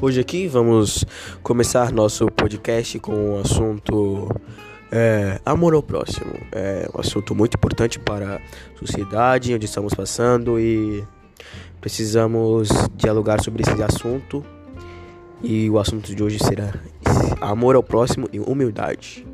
Hoje aqui vamos começar nosso podcast com o assunto é, amor ao próximo. É um assunto muito importante para a sociedade onde estamos passando e precisamos dialogar sobre esse assunto. E o assunto de hoje será amor ao próximo e humildade.